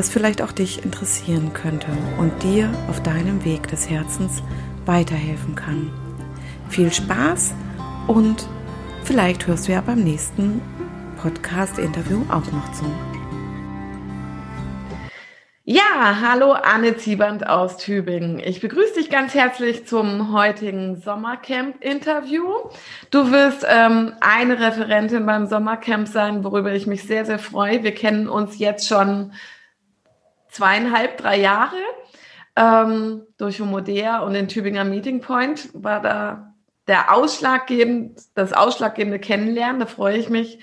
was vielleicht auch dich interessieren könnte und dir auf deinem Weg des Herzens weiterhelfen kann. Viel Spaß und vielleicht hörst du ja beim nächsten Podcast-Interview auch noch zu. Ja, hallo Anne Zieband aus Tübingen. Ich begrüße dich ganz herzlich zum heutigen Sommercamp-Interview. Du wirst ähm, eine Referentin beim Sommercamp sein, worüber ich mich sehr, sehr freue. Wir kennen uns jetzt schon zweieinhalb, drei Jahre. Ähm, durch Homodea und den Tübinger Meeting Point war da der ausschlaggebend, das ausschlaggebende Kennenlernen. Da freue ich mich.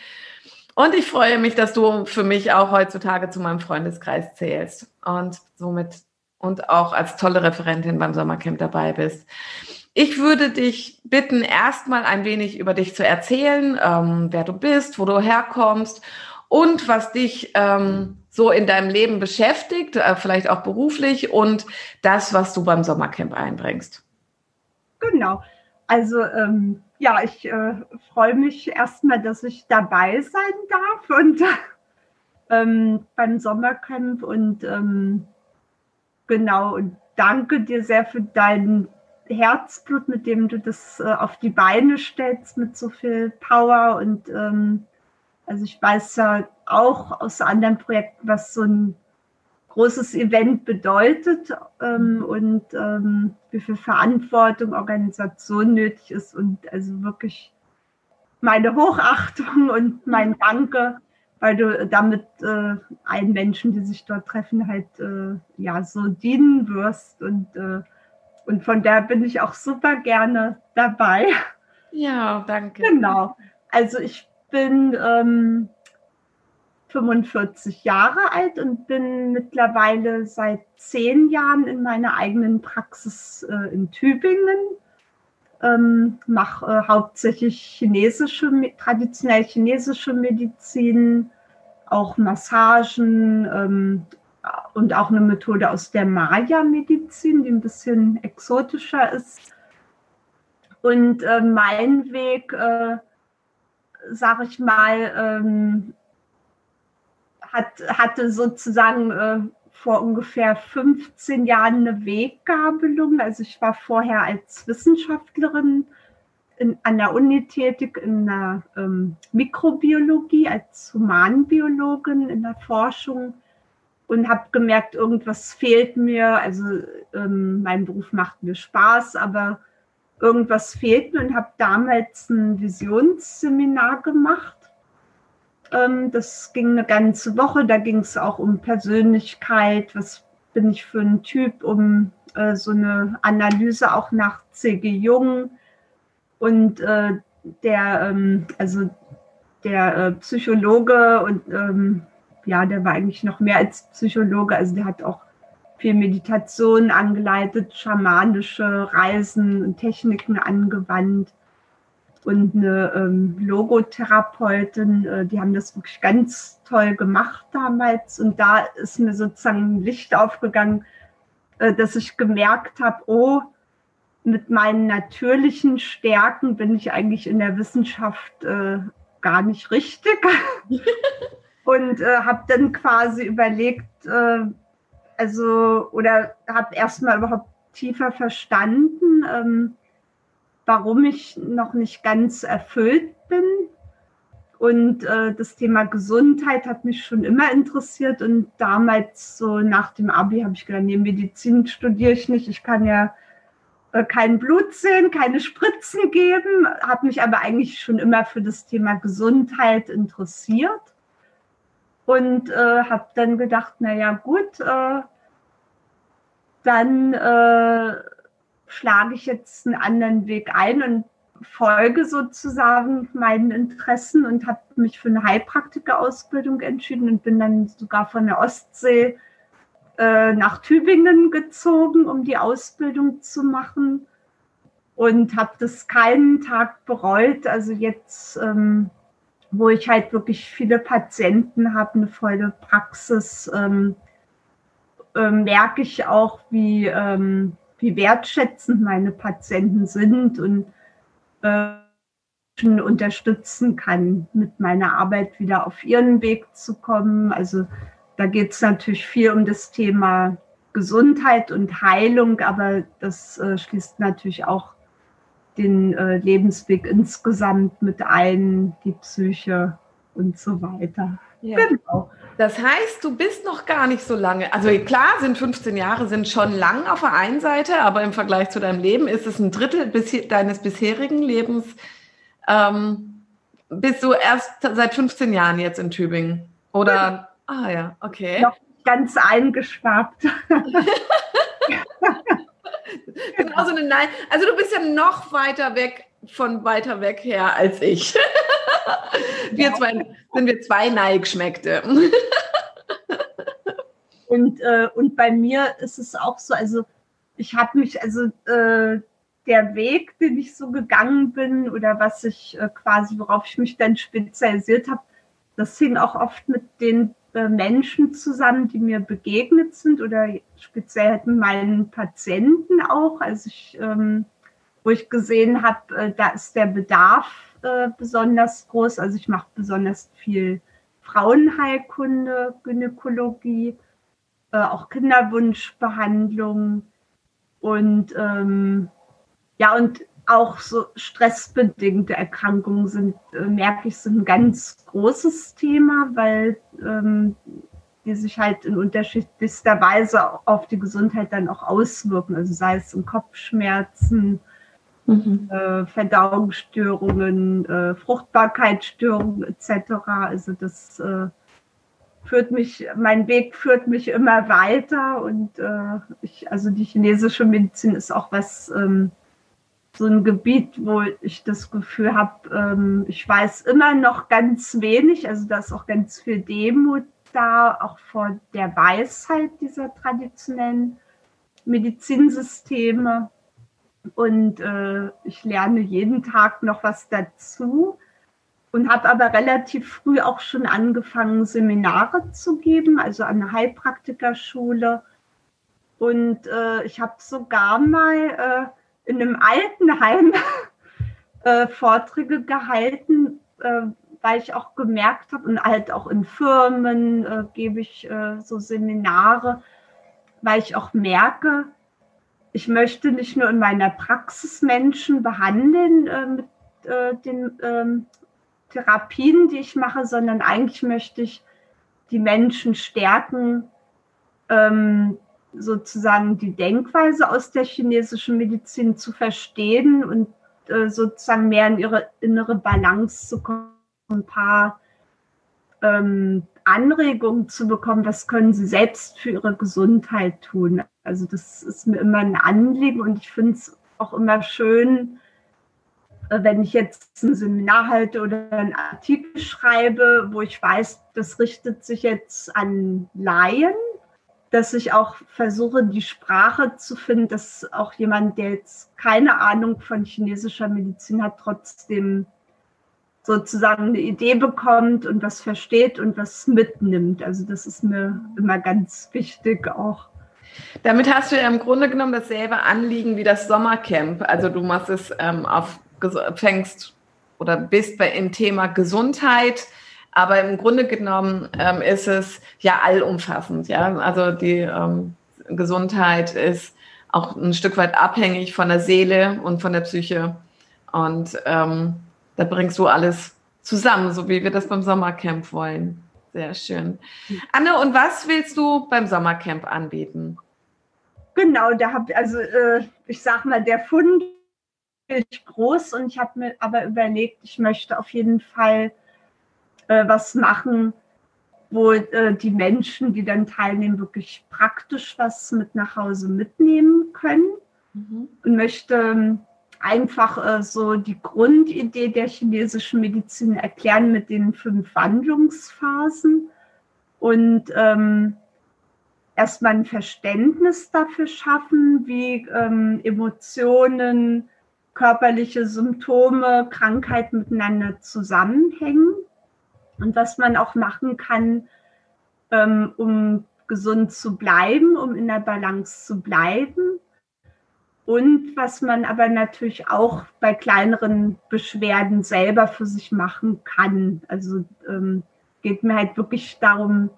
Und ich freue mich, dass du für mich auch heutzutage zu meinem Freundeskreis zählst und somit und auch als tolle Referentin beim Sommercamp dabei bist. Ich würde dich bitten, erstmal ein wenig über dich zu erzählen, ähm, wer du bist, wo du herkommst und was dich ähm, so in deinem Leben beschäftigt, äh, vielleicht auch beruflich und das, was du beim Sommercamp einbringst. Genau. Also ähm, ja, ich äh, freue mich erstmal, dass ich dabei sein darf und ähm, beim Sommercamp und ähm, genau und danke dir sehr für dein Herzblut, mit dem du das äh, auf die Beine stellst, mit so viel Power und ähm, also ich weiß ja auch aus anderen Projekten, was so ein großes Event bedeutet ähm, und ähm, wie viel Verantwortung, Organisation nötig ist und also wirklich meine Hochachtung und mein Danke, weil du damit äh, allen Menschen, die sich dort treffen, halt äh, ja so dienen wirst und äh, und von der bin ich auch super gerne dabei. Ja, danke. Genau. Also ich bin ähm, 45 Jahre alt und bin mittlerweile seit zehn Jahren in meiner eigenen Praxis äh, in Tübingen. Ähm, mache äh, hauptsächlich chinesische, traditionell chinesische Medizin, auch Massagen ähm, und auch eine Methode aus der Maya-Medizin, die ein bisschen exotischer ist. Und äh, mein Weg äh, sag ich mal, ähm, hat, hatte sozusagen äh, vor ungefähr 15 Jahren eine Weggabelung. Also ich war vorher als Wissenschaftlerin in, an der Uni tätig in der ähm, Mikrobiologie, als Humanbiologin in der Forschung und habe gemerkt, irgendwas fehlt mir. Also ähm, mein Beruf macht mir Spaß, aber irgendwas fehlt mir und habe damals ein Visionsseminar gemacht. Ähm, das ging eine ganze Woche. Da ging es auch um Persönlichkeit. Was bin ich für ein Typ? Um äh, so eine Analyse auch nach C.G. Jung. Und äh, der, ähm, also der äh, Psychologe und ähm, ja, der war eigentlich noch mehr als Psychologe. Also der hat auch viel Meditation angeleitet, schamanische Reisen und Techniken angewandt und eine ähm, Logotherapeutin, äh, die haben das wirklich ganz toll gemacht damals und da ist mir sozusagen ein Licht aufgegangen, äh, dass ich gemerkt habe, oh, mit meinen natürlichen Stärken bin ich eigentlich in der Wissenschaft äh, gar nicht richtig. und äh, habe dann quasi überlegt, äh, also oder habe erstmal überhaupt tiefer verstanden, ähm, warum ich noch nicht ganz erfüllt bin. Und äh, das Thema Gesundheit hat mich schon immer interessiert. Und damals, so nach dem Abi, habe ich gedacht, nee, Medizin studiere ich nicht. Ich kann ja äh, kein Blut sehen, keine Spritzen geben. Habe mich aber eigentlich schon immer für das Thema Gesundheit interessiert. und äh, habe dann gedacht, naja gut, äh, dann äh, schlage ich jetzt einen anderen Weg ein und folge sozusagen meinen Interessen und habe mich für eine Heilpraktikerausbildung entschieden und bin dann sogar von der Ostsee äh, nach Tübingen gezogen, um die Ausbildung zu machen und habe das keinen Tag bereut. Also jetzt, ähm, wo ich halt wirklich viele Patienten habe, eine volle Praxis, ähm, äh, merke ich auch, wie, ähm, wie wertschätzend meine Patienten sind und äh, unterstützen kann, mit meiner Arbeit wieder auf ihren Weg zu kommen. Also da geht es natürlich viel um das Thema Gesundheit und Heilung, aber das äh, schließt natürlich auch den äh, Lebensweg insgesamt mit ein, die Psyche und so weiter. Ja. Genau. Das heißt, du bist noch gar nicht so lange. Also klar, sind 15 Jahre sind schon lang auf der einen Seite, aber im Vergleich zu deinem Leben ist es ein Drittel bis, deines bisherigen Lebens. Ähm, bist du erst seit 15 Jahren jetzt in Tübingen? Oder? Ja. Ah ja, okay. Noch ganz eingeschwappt. genau so eine Nein. Also du bist ja noch weiter weg von weiter weg her als ich. wir zwei, sind wir zwei Neigeschmeckte. und, äh, und bei mir ist es auch so, also ich habe mich, also äh, der Weg, den ich so gegangen bin oder was ich äh, quasi, worauf ich mich dann spezialisiert habe, das hing auch oft mit den äh, Menschen zusammen, die mir begegnet sind oder speziell mit meinen Patienten auch. Also ich, ähm, wo ich gesehen habe, äh, da ist der Bedarf äh, besonders groß. Also ich mache besonders viel Frauenheilkunde, Gynäkologie, äh, auch Kinderwunschbehandlung und ähm, ja und auch so stressbedingte Erkrankungen sind, äh, merke ich, sind ein ganz großes Thema, weil ähm, die sich halt in unterschiedlichster Weise auf die Gesundheit dann auch auswirken. Also sei es in Kopfschmerzen, mhm. äh, Verdauungsstörungen, äh, Fruchtbarkeitsstörungen etc. Also das äh, führt mich, mein Weg führt mich immer weiter und äh, ich, also die chinesische Medizin ist auch was ähm, so ein Gebiet, wo ich das Gefühl habe, ähm, ich weiß immer noch ganz wenig. Also da ist auch ganz viel Demut da, auch vor der Weisheit dieser traditionellen Medizinsysteme. Und äh, ich lerne jeden Tag noch was dazu und habe aber relativ früh auch schon angefangen, Seminare zu geben, also an der Heilpraktikerschule. Und äh, ich habe sogar mal äh, in einem Altenheim äh, Vorträge gehalten, äh, weil ich auch gemerkt habe, und halt auch in Firmen äh, gebe ich äh, so Seminare, weil ich auch merke, ich möchte nicht nur in meiner Praxis Menschen behandeln äh, mit äh, den ähm, Therapien, die ich mache, sondern eigentlich möchte ich die Menschen stärken, ähm, sozusagen die Denkweise aus der chinesischen Medizin zu verstehen und äh, sozusagen mehr in ihre innere Balance zu kommen, ein paar ähm, Anregungen zu bekommen, was können sie selbst für ihre Gesundheit tun. Also das ist mir immer ein Anliegen und ich finde es auch immer schön, wenn ich jetzt ein Seminar halte oder einen Artikel schreibe, wo ich weiß, das richtet sich jetzt an Laien dass ich auch versuche, die Sprache zu finden, dass auch jemand, der jetzt keine Ahnung von chinesischer Medizin hat, trotzdem sozusagen eine Idee bekommt und was versteht und was mitnimmt. Also das ist mir immer ganz wichtig auch. Damit hast du ja im Grunde genommen dasselbe Anliegen wie das Sommercamp. Also du machst es ähm, auf, fängst oder bist bei im Thema Gesundheit aber im Grunde genommen ähm, ist es ja allumfassend. Ja? Also die ähm, Gesundheit ist auch ein Stück weit abhängig von der Seele und von der Psyche. Und ähm, da bringst du alles zusammen, so wie wir das beim Sommercamp wollen. Sehr schön. Anne, und was willst du beim Sommercamp anbieten? Genau, da habe also äh, ich sag mal, der Fund ist groß und ich habe mir aber überlegt, ich möchte auf jeden Fall äh, was machen, wo äh, die Menschen, die dann teilnehmen, wirklich praktisch was mit nach Hause mitnehmen können mhm. und möchte ähm, einfach äh, so die Grundidee der chinesischen Medizin erklären mit den fünf Wandlungsphasen und ähm, erstmal ein Verständnis dafür schaffen, wie ähm, Emotionen, körperliche Symptome, Krankheit miteinander zusammenhängen und was man auch machen kann, ähm, um gesund zu bleiben, um in der Balance zu bleiben. Und was man aber natürlich auch bei kleineren Beschwerden selber für sich machen kann. Also ähm, geht mir halt wirklich darum,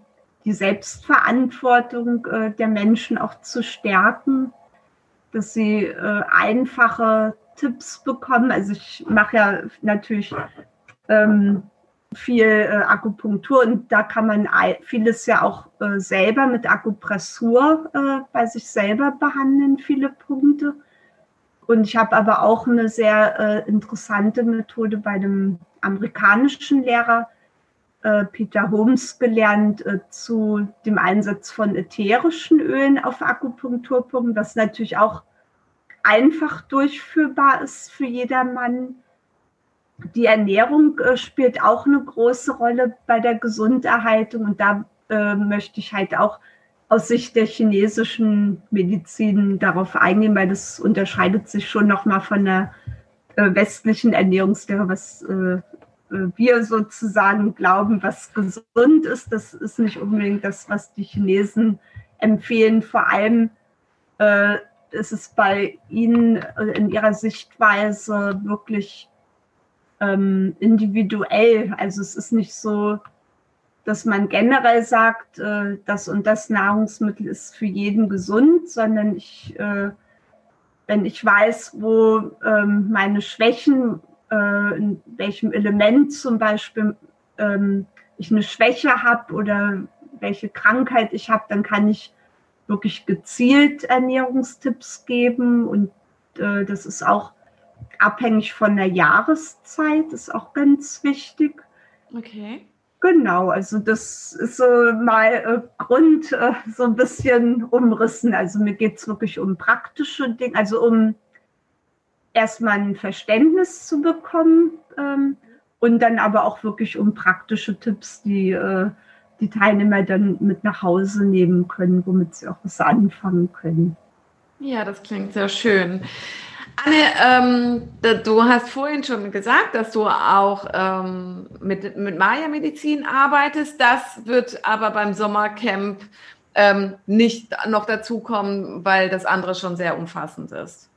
die Selbstverantwortung äh, der Menschen auch zu stärken, dass sie äh, einfache Tipps bekommen. Also ich mache ja natürlich ähm, viel äh, Akupunktur und da kann man vieles ja auch äh, selber mit Akupressur äh, bei sich selber behandeln, viele Punkte. Und ich habe aber auch eine sehr äh, interessante Methode bei einem amerikanischen Lehrer, Peter Holmes, gelernt äh, zu dem Einsatz von ätherischen Ölen auf Akupunkturpunkten, was natürlich auch einfach durchführbar ist für jedermann. Die Ernährung äh, spielt auch eine große Rolle bei der Gesunderhaltung und da äh, möchte ich halt auch aus Sicht der chinesischen Medizin darauf eingehen, weil das unterscheidet sich schon nochmal von der äh, westlichen Ernährungslehre, was äh, äh, wir sozusagen glauben, was gesund ist. Das ist nicht unbedingt das, was die Chinesen empfehlen. Vor allem äh, ist es bei Ihnen äh, in Ihrer Sichtweise wirklich ähm, individuell. Also es ist nicht so, dass man generell sagt, äh, das und das Nahrungsmittel ist für jeden gesund, sondern ich, äh, wenn ich weiß, wo ähm, meine Schwächen, äh, in welchem Element zum Beispiel ähm, ich eine Schwäche habe oder welche Krankheit ich habe, dann kann ich wirklich gezielt Ernährungstipps geben und äh, das ist auch abhängig von der Jahreszeit, ist auch ganz wichtig. Okay. Genau, also das ist so mal äh, Grund, äh, so ein bisschen umrissen. Also mir geht es wirklich um praktische Dinge, also um erstmal ein Verständnis zu bekommen ähm, und dann aber auch wirklich um praktische Tipps, die äh, die Teilnehmer dann mit nach Hause nehmen können, womit sie auch was anfangen können. Ja, das klingt sehr schön. Anne, ähm, du hast vorhin schon gesagt, dass du auch ähm, mit, mit Maya-Medizin arbeitest. Das wird aber beim Sommercamp ähm, nicht noch dazukommen, weil das andere schon sehr umfassend ist.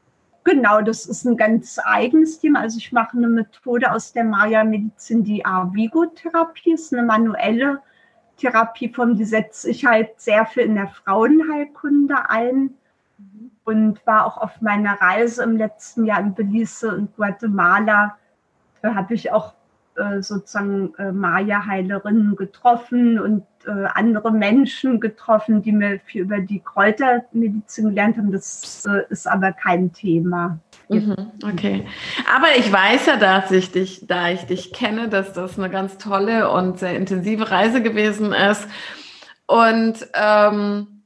Genau, das ist ein ganz eigenes Thema. Also ich mache eine Methode aus der Maya-Medizin, die Arvigo-Therapie, ist eine manuelle Therapieform, die setzt sich halt sehr viel in der Frauenheilkunde ein und war auch auf meiner Reise im letzten Jahr in Belize und Guatemala, Da habe ich auch äh, sozusagen äh, Maya-Heilerinnen getroffen und äh, andere Menschen getroffen, die mir viel über die Kräutermedizin gelernt haben. Das äh, ist aber kein Thema. Mhm, okay. Aber ich weiß ja, dass ich dich, da ich dich kenne, dass das eine ganz tolle und sehr intensive Reise gewesen ist. Und ähm,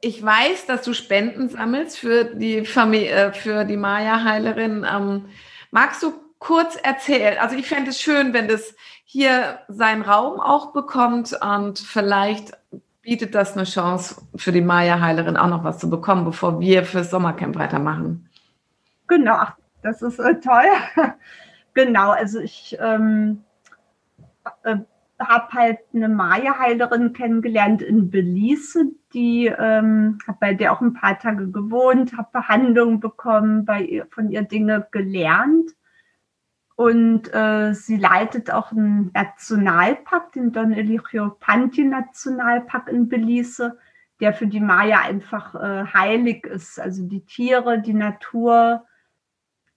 ich weiß, dass du Spenden sammelst für die Familie, äh, für die Maya-Heilerin. Ähm, magst du kurz erzählen? Also ich fände es schön, wenn das hier seinen Raum auch bekommt und vielleicht bietet das eine Chance für die Maya-Heilerin auch noch was zu bekommen, bevor wir fürs Sommercamp weitermachen. Genau, das ist äh, toll. genau, also ich ähm, äh, habe halt eine Maya-Heilerin kennengelernt in Belize, die ähm, habe bei der auch ein paar Tage gewohnt, habe Behandlung bekommen, bei ihr, von ihr Dinge gelernt. Und äh, sie leitet auch einen Nationalpark, den Don Eligio Panti Nationalpark in Belize, der für die Maya einfach äh, heilig ist. Also die Tiere, die Natur,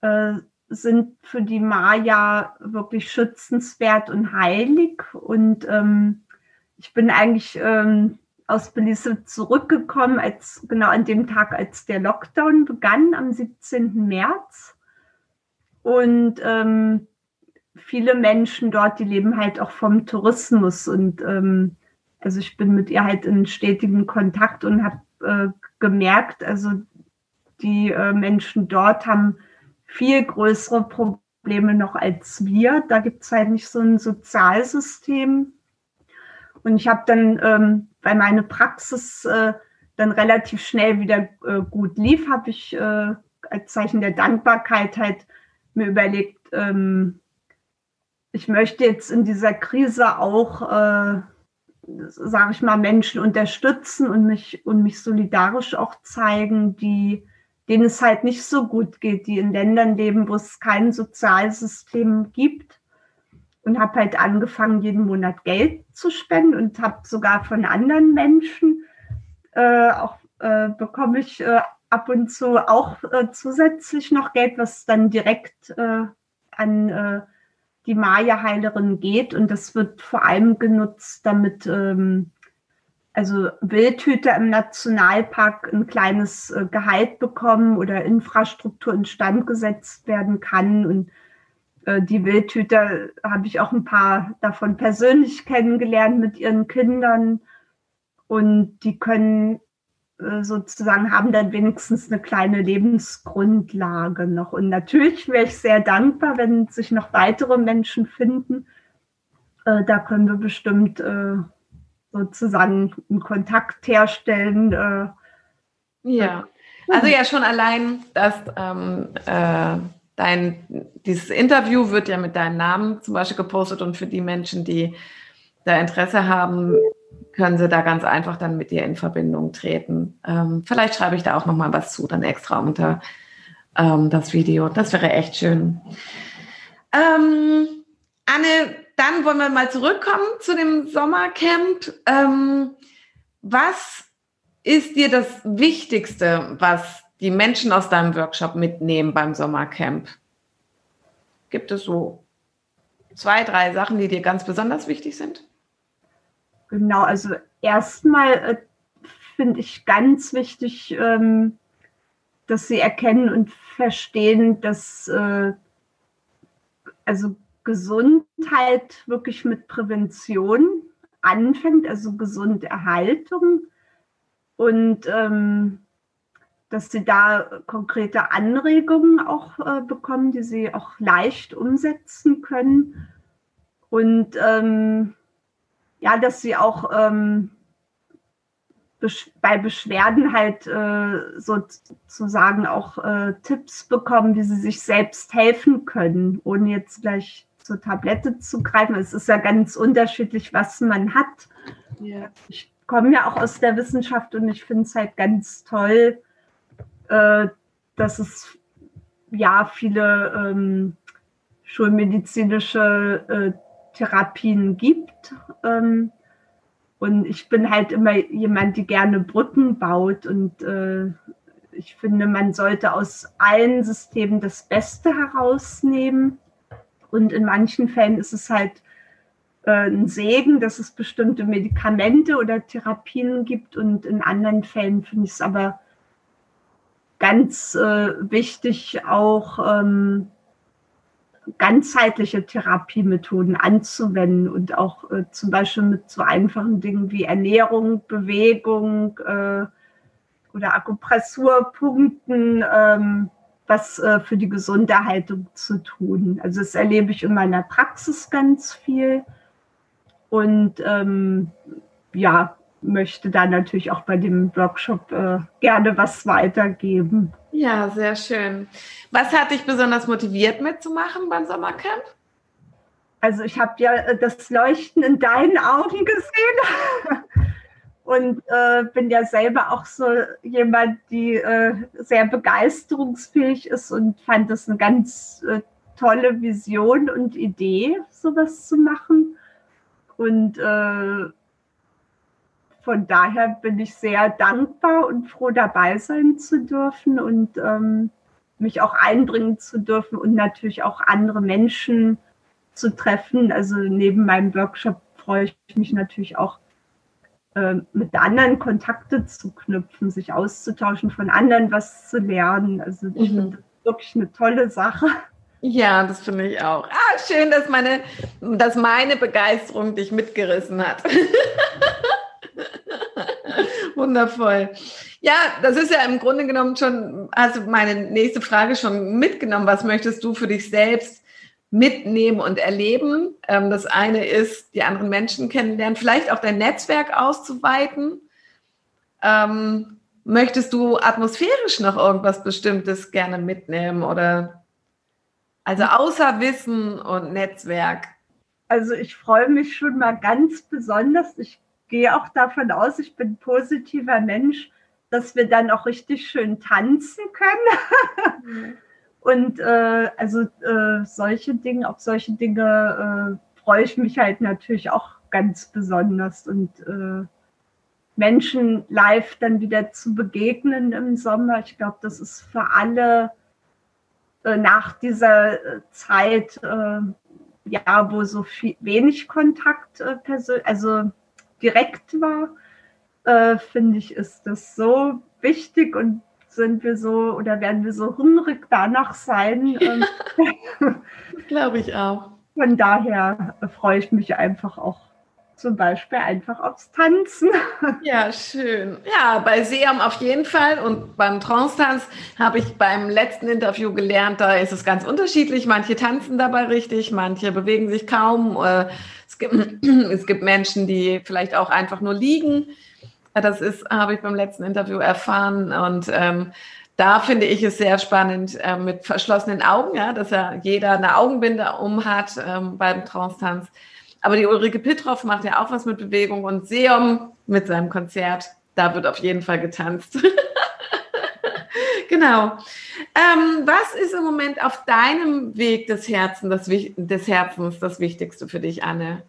äh, sind für die Maya wirklich schützenswert und heilig. Und ähm, ich bin eigentlich ähm, aus Belize zurückgekommen, als genau an dem Tag, als der Lockdown begann, am 17. März. Und ähm, viele Menschen dort, die leben halt auch vom Tourismus und ähm, also ich bin mit ihr halt in stetigen Kontakt und habe äh, gemerkt, also die äh, Menschen dort haben viel größere Probleme noch als wir. Da gibt es halt nicht so ein Sozialsystem. Und ich habe dann, ähm, weil meine Praxis äh, dann relativ schnell wieder äh, gut lief, habe ich äh, als Zeichen der Dankbarkeit halt mir überlegt, ähm, ich möchte jetzt in dieser Krise auch, äh, sage ich mal, Menschen unterstützen und mich, und mich solidarisch auch zeigen, die, denen es halt nicht so gut geht, die in Ländern leben, wo es kein Sozialsystem gibt. Und habe halt angefangen, jeden Monat Geld zu spenden und habe sogar von anderen Menschen äh, auch äh, bekomme ich äh, ab und zu auch äh, zusätzlich noch Geld, was dann direkt äh, an äh, die Maya-Heilerin geht. Und das wird vor allem genutzt, damit ähm, also Wildhüter im Nationalpark ein kleines äh, Gehalt bekommen oder Infrastruktur instand gesetzt werden kann. Und äh, die Wildhüter habe ich auch ein paar davon persönlich kennengelernt mit ihren Kindern. Und die können sozusagen haben dann wenigstens eine kleine Lebensgrundlage noch. Und natürlich wäre ich sehr dankbar, wenn sich noch weitere Menschen finden. Äh, da können wir bestimmt äh, sozusagen einen Kontakt herstellen. Äh, ja, also ja schon allein, dass ähm, äh, dein, dieses Interview wird ja mit deinem Namen zum Beispiel gepostet und für die Menschen, die da Interesse haben, können Sie da ganz einfach dann mit dir in Verbindung treten. Ähm, vielleicht schreibe ich da auch noch mal was zu, dann extra unter ähm, das Video. Das wäre echt schön. Ähm, Anne, dann wollen wir mal zurückkommen zu dem Sommercamp. Ähm, was ist dir das Wichtigste, was die Menschen aus deinem Workshop mitnehmen beim Sommercamp? Gibt es so zwei, drei Sachen, die dir ganz besonders wichtig sind? Genau, also erstmal äh, finde ich ganz wichtig, ähm, dass sie erkennen und verstehen, dass äh, also Gesundheit wirklich mit Prävention anfängt, also Gesunderhaltung und ähm, dass sie da konkrete Anregungen auch äh, bekommen, die sie auch leicht umsetzen können. Und ähm, ja, dass sie auch ähm, besch bei Beschwerden halt äh, sozusagen auch äh, Tipps bekommen, wie sie sich selbst helfen können, ohne jetzt gleich zur Tablette zu greifen. Es ist ja ganz unterschiedlich, was man hat. Ja. Ich komme ja auch aus der Wissenschaft und ich finde es halt ganz toll, äh, dass es ja viele ähm, schulmedizinische äh, Therapien gibt. Ähm, und ich bin halt immer jemand, die gerne Brücken baut. Und äh, ich finde, man sollte aus allen Systemen das Beste herausnehmen. Und in manchen Fällen ist es halt äh, ein Segen, dass es bestimmte Medikamente oder Therapien gibt. Und in anderen Fällen finde ich es aber ganz äh, wichtig, auch ähm, ganzheitliche Therapiemethoden anzuwenden und auch äh, zum Beispiel mit so einfachen Dingen wie Ernährung, Bewegung äh, oder Akupressurpunkten ähm, was äh, für die Gesunderhaltung zu tun. Also das erlebe ich in meiner Praxis ganz viel und ähm, ja, möchte da natürlich auch bei dem Workshop äh, gerne was weitergeben. Ja, sehr schön. Was hat dich besonders motiviert mitzumachen beim Sommercamp? Also ich habe ja äh, das Leuchten in deinen Augen gesehen und äh, bin ja selber auch so jemand, die äh, sehr begeisterungsfähig ist und fand das eine ganz äh, tolle Vision und Idee, sowas zu machen. Und äh, von daher bin ich sehr dankbar und froh, dabei sein zu dürfen und ähm, mich auch einbringen zu dürfen und natürlich auch andere Menschen zu treffen. Also neben meinem Workshop freue ich mich natürlich auch, äh, mit anderen Kontakte zu knüpfen, sich auszutauschen, von anderen was zu lernen. Also ich mhm. finde das wirklich eine tolle Sache. Ja, das finde ich auch. Ah, schön, dass meine, dass meine Begeisterung dich mitgerissen hat. Wundervoll. Ja, das ist ja im Grunde genommen schon, du meine nächste Frage schon mitgenommen. Was möchtest du für dich selbst mitnehmen und erleben? Ähm, das eine ist, die anderen Menschen kennenlernen, vielleicht auch dein Netzwerk auszuweiten. Ähm, möchtest du atmosphärisch noch irgendwas Bestimmtes gerne mitnehmen oder also außer Wissen und Netzwerk? Also ich freue mich schon mal ganz besonders. Ich gehe auch davon aus, ich bin ein positiver Mensch, dass wir dann auch richtig schön tanzen können. Mhm. Und äh, also äh, solche Dinge, auf solche Dinge äh, freue ich mich halt natürlich auch ganz besonders. Und äh, Menschen live dann wieder zu begegnen im Sommer, ich glaube, das ist für alle äh, nach dieser äh, Zeit, ja, wo so viel, wenig Kontakt also direkt war, finde ich, ist das so wichtig und sind wir so oder werden wir so hungrig danach sein. Ja, Glaube ich auch. Von daher freue ich mich einfach auch zum Beispiel einfach aufs Tanzen. Ja, schön. Ja, bei Seam auf jeden Fall und beim Trance-Tanz habe ich beim letzten Interview gelernt, da ist es ganz unterschiedlich. Manche tanzen dabei richtig, manche bewegen sich kaum. Äh, es gibt, es gibt Menschen, die vielleicht auch einfach nur liegen. Das ist, habe ich beim letzten Interview erfahren. Und ähm, da finde ich es sehr spannend äh, mit verschlossenen Augen, ja, dass ja jeder eine Augenbinde um hat ähm, beim Trance-Tanz. Aber die Ulrike Pittroff macht ja auch was mit Bewegung und Seum mit seinem Konzert. Da wird auf jeden Fall getanzt. genau. Ähm, was ist im Moment auf deinem Weg des Herzens das, des Herzens das Wichtigste für dich, Anne?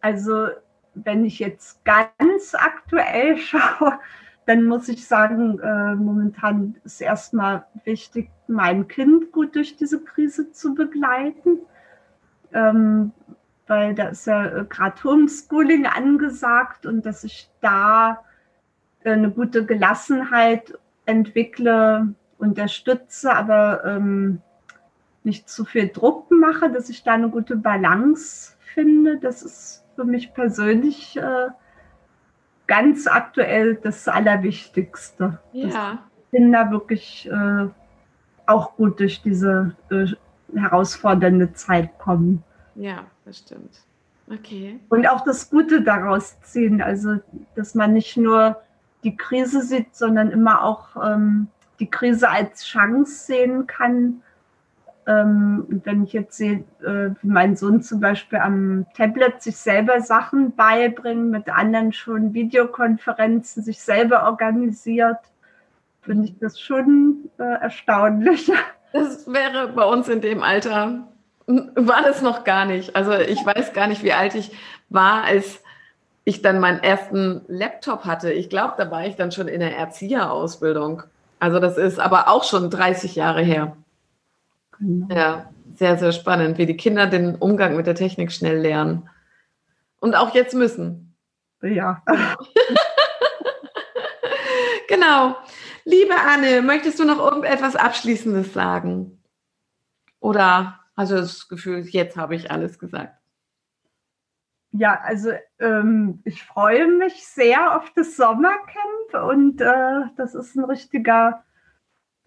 Also wenn ich jetzt ganz aktuell schaue, dann muss ich sagen, äh, momentan ist erstmal wichtig, mein Kind gut durch diese Krise zu begleiten, ähm, weil da ist ja äh, gerade Homeschooling angesagt und dass ich da äh, eine gute Gelassenheit entwickle, unterstütze, aber ähm, nicht zu viel Druck mache, dass ich da eine gute Balance finde. Das ist für mich persönlich äh, ganz aktuell das Allerwichtigste. Ja. Kinder wirklich äh, auch gut durch diese äh, herausfordernde Zeit kommen. Ja, das stimmt. Okay. Und auch das Gute daraus ziehen, also dass man nicht nur die Krise sieht, sondern immer auch ähm, die Krise als Chance sehen kann ähm, wenn ich jetzt sehe, äh, wie mein Sohn zum Beispiel am Tablet sich selber Sachen beibringt, mit anderen schon Videokonferenzen sich selber organisiert, finde ich das schon äh, erstaunlich. Das wäre bei uns in dem Alter, war das noch gar nicht. Also ich weiß gar nicht, wie alt ich war, als ich dann meinen ersten Laptop hatte. Ich glaube, da war ich dann schon in der Erzieherausbildung. Also das ist aber auch schon 30 Jahre her. Genau. Ja, sehr, sehr spannend, wie die Kinder den Umgang mit der Technik schnell lernen. Und auch jetzt müssen. Ja. genau. Liebe Anne, möchtest du noch irgendetwas Abschließendes sagen? Oder du das Gefühl, jetzt habe ich alles gesagt? Ja, also ähm, ich freue mich sehr auf das Sommercamp und äh, das ist ein richtiger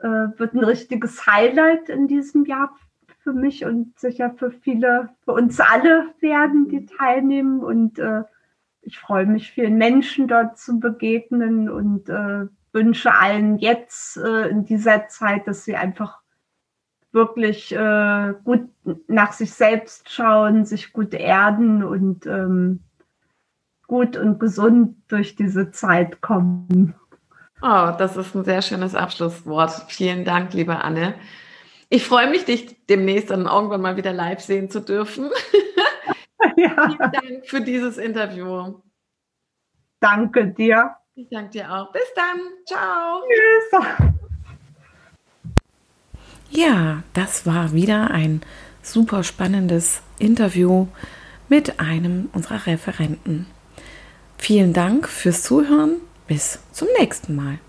äh, wird ein richtiges Highlight in diesem Jahr für mich und sicher für viele, für uns alle werden, die teilnehmen. Und äh, ich freue mich, vielen Menschen dort zu begegnen und äh, wünsche allen jetzt äh, in dieser Zeit, dass sie einfach wirklich äh, gut nach sich selbst schauen, sich gut erden und ähm, gut und gesund durch diese Zeit kommen. Oh, das ist ein sehr schönes Abschlusswort. Vielen Dank, liebe Anne. Ich freue mich, dich demnächst dann irgendwann mal wieder live sehen zu dürfen. Ja. Vielen Dank für dieses Interview. Danke dir. Ich danke dir auch. Bis dann. Ciao. Tschüss. Ja, das war wieder ein super spannendes Interview mit einem unserer Referenten. Vielen Dank fürs Zuhören bis zum nächsten Mal.